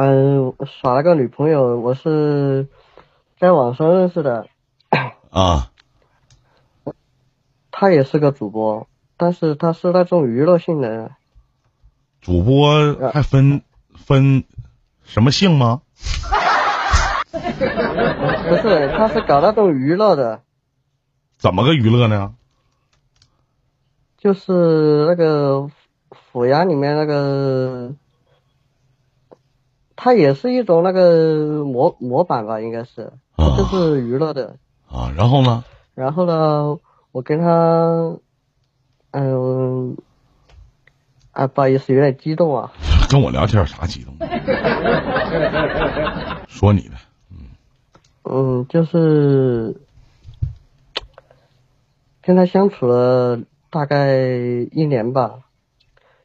嗯，耍了个女朋友，我是在网上认识的。啊，她也是个主播，但是她是那种娱乐性的。主播还分分什么性吗？不是，他是搞那种娱乐的。怎么个娱乐呢？就是那个虎牙里面那个。它也是一种那个模模板吧，应该是，就是娱乐的啊。然后呢？然后呢？我跟他，嗯，啊，不好意思，有点激动啊。跟我聊天有啥激动？说你的，嗯。嗯，就是跟他相处了大概一年吧，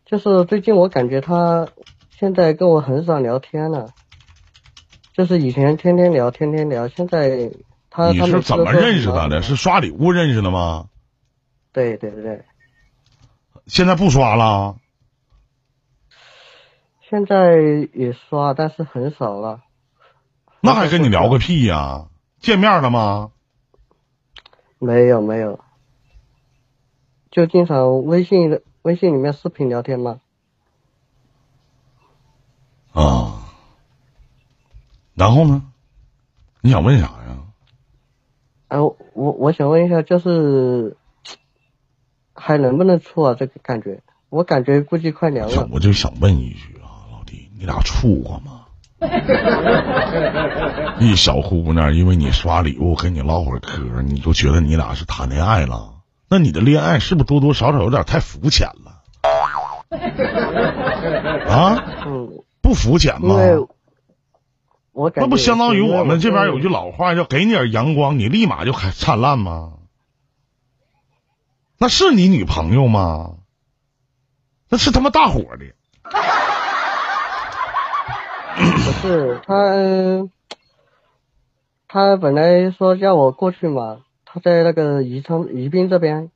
就是最近我感觉他。现在跟我很少聊天了，就是以前天天聊，天天聊。现在他你是怎么认识他的？是刷礼物认识的吗？对对对。现在不刷了。现在也刷，但是很少了。那还跟你聊个屁呀？见面了吗？没有没有，就经常微信微信里面视频聊天嘛。啊，然后呢？你想问啥呀？哎，我我想问一下，就是 还能不能处啊？这个感觉，我感觉估计快凉了。我就想问一句啊，老弟，你俩处过吗？一小姑娘，因为你刷礼物跟你唠会儿嗑，你就觉得你俩是谈恋爱了？那你的恋爱是不是多多少少有点太肤浅了？啊？嗯。不肤浅吗？我那不相当于我们这边有句老话叫“给你点阳光，你立马就开灿烂”吗？那是你女朋友吗？那是他妈大伙的。不是他，他本来说叫我过去嘛，他在那个宜昌宜宾这边，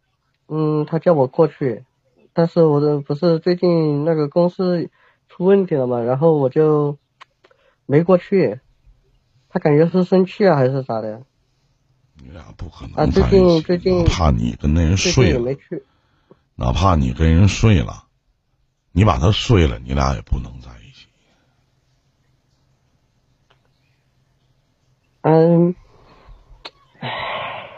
嗯，他叫我过去，但是我的不是最近那个公司。出问题了嘛，然后我就没过去，他感觉是生气啊还是咋的？你俩不可能啊！最近最近怕你跟那人睡了，没去。哪怕你跟人睡了，你把他睡了，你俩也不能在一起。嗯，唉，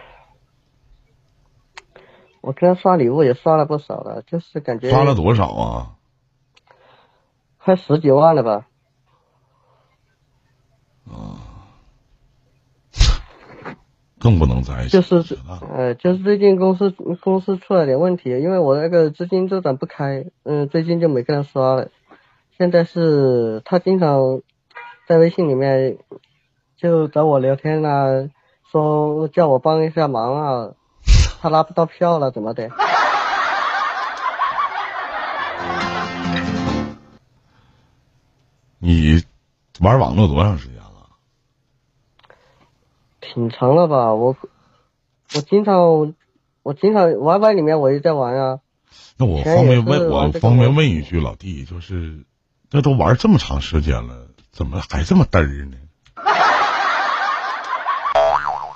我跟他刷礼物也刷了不少了，就是感觉刷了多少啊？快十几万了吧？啊，更不能在一起。就是呃，就是最近公司公司出了点问题，因为我那个资金周转不开，嗯，最近就没跟他刷了。现在是他经常在微信里面就找我聊天啊，说叫我帮一下忙啊，他拉不到票了怎么的？你玩网络多长时间了？挺长了吧，我我经常我经常 YY 里面我也在玩啊。那我方便问，我方便问一句，老弟，就是那都玩这么长时间了，怎么还这么嘚儿呢？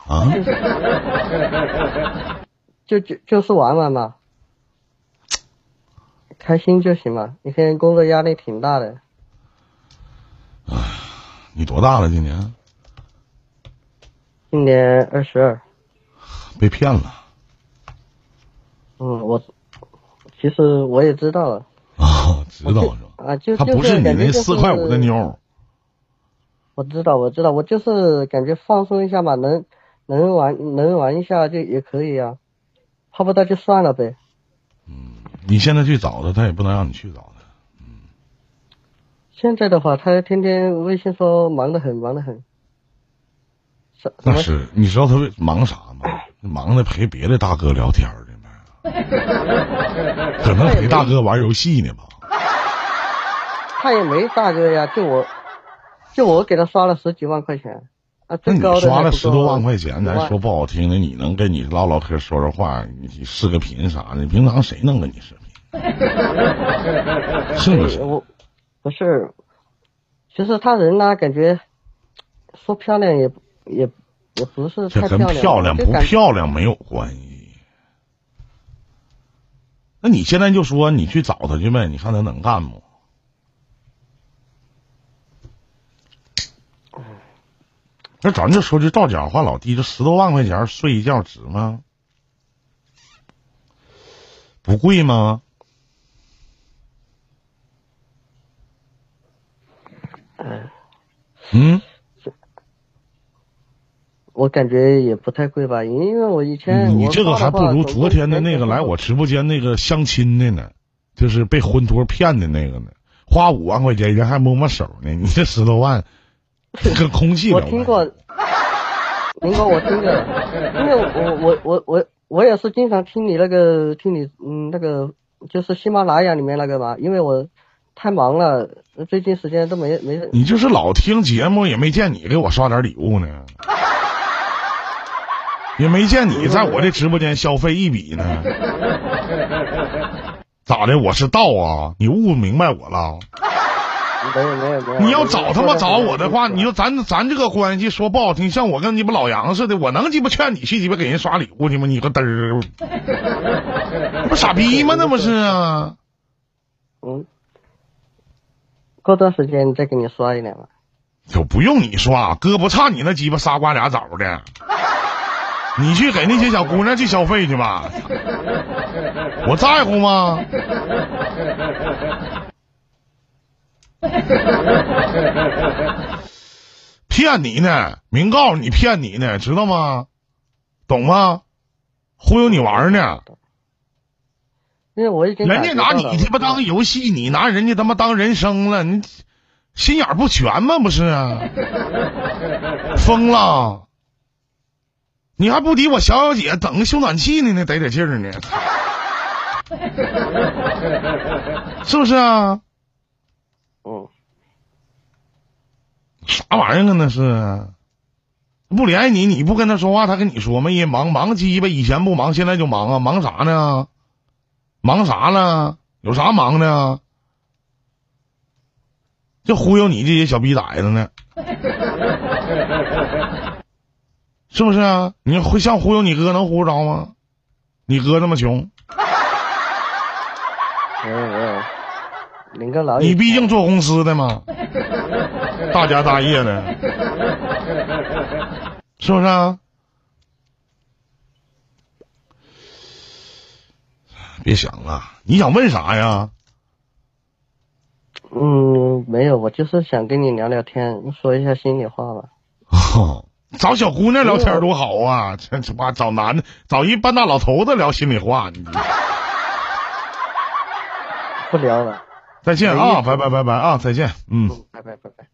啊？就就就是玩玩嘛，开心就行嘛。一天工作压力挺大的。哎，你多大了？今年？今年二十二。被骗了。嗯，我其实我也知道了。啊，知道是吧？啊，就他不是你那四块五的妞。我知道，我知道，我就是感觉放松一下嘛，能能玩能玩一下就也可以啊，泡不到就算了呗。嗯，你现在去找他，他也不能让你去找。现在的话，他天天微信说忙得很，忙得很。那是你知道他忙啥吗？忙的陪别的大哥聊天呢，可能陪大哥玩游戏呢吧。他也没大哥呀，就我，就我给他刷了十几万块钱啊，最高的刷了十多万块钱，咱说不好听的，你能跟你唠唠嗑、说说话，你视个频啥的，平常谁能跟你视频？是不是？我。不是，其实他人呢，感觉说漂亮也也也不是太这跟漂亮不漂亮没有关系。那你现在就说你去找他去呗，你看他能干不？那咱就说句到讲话，老弟，这十多万块钱睡一觉值吗？不贵吗？嗯，我感觉也不太贵吧，因为我以前你这个还不如昨天的那个来我直播间那个相亲的呢，就是被婚托骗的那个呢，花五万块钱人还摸摸手呢，你这十多万。跟空气。我听过，明哥，我听过，因为我我我我我也是经常听你那个听你嗯那个就是喜马拉雅里面那个吧，因为我太忙了，最近时间都没没。你就是老听节目，也没见你给我刷点礼物呢，也没见你在我这直播间消费一笔呢。咋的？我是道啊？你误明白我了？没有没有没有。你要找他妈找我的话，你说咱咱这个关系说不好听，像我跟鸡巴老杨似的，我能鸡巴劝你去鸡巴给人刷礼物去吗？你个嘚儿，不傻逼吗？那不是啊。嗯。过段时间再给你刷一点吧。就不用你刷，哥不差你那鸡巴仨瓜俩枣的。你去给那些小姑娘去消费去吧。我在乎吗？骗你呢，明告诉你骗你呢，知道吗？懂吗？忽悠你玩呢。因为我已经人家拿你他妈当游戏，你拿人家他妈当人生了，你心眼不全吗？不是啊？疯了！你还不抵我小小姐等个修暖气呢呢，得点劲儿呢，是不是啊？嗯，啥玩意儿啊？那是不联系你，你不跟他说话，他跟你说没？忙忙鸡巴，以前不忙，现在就忙啊？忙啥呢？忙啥呢？有啥忙的？就忽悠你这些小逼崽子呢？是不是啊？你会像忽悠你哥能忽悠着吗？你哥那么穷。你毕竟做公司的嘛，大家大业的，是不是啊？别想了，你想问啥呀？嗯，没有，我就是想跟你聊聊天，说一下心里话吧。哦找小姑娘聊天多好啊！这这妈找男的，找一半大老头子聊心里话，你 不聊了。再见啊！拜拜拜拜啊！再见，嗯，拜拜拜拜。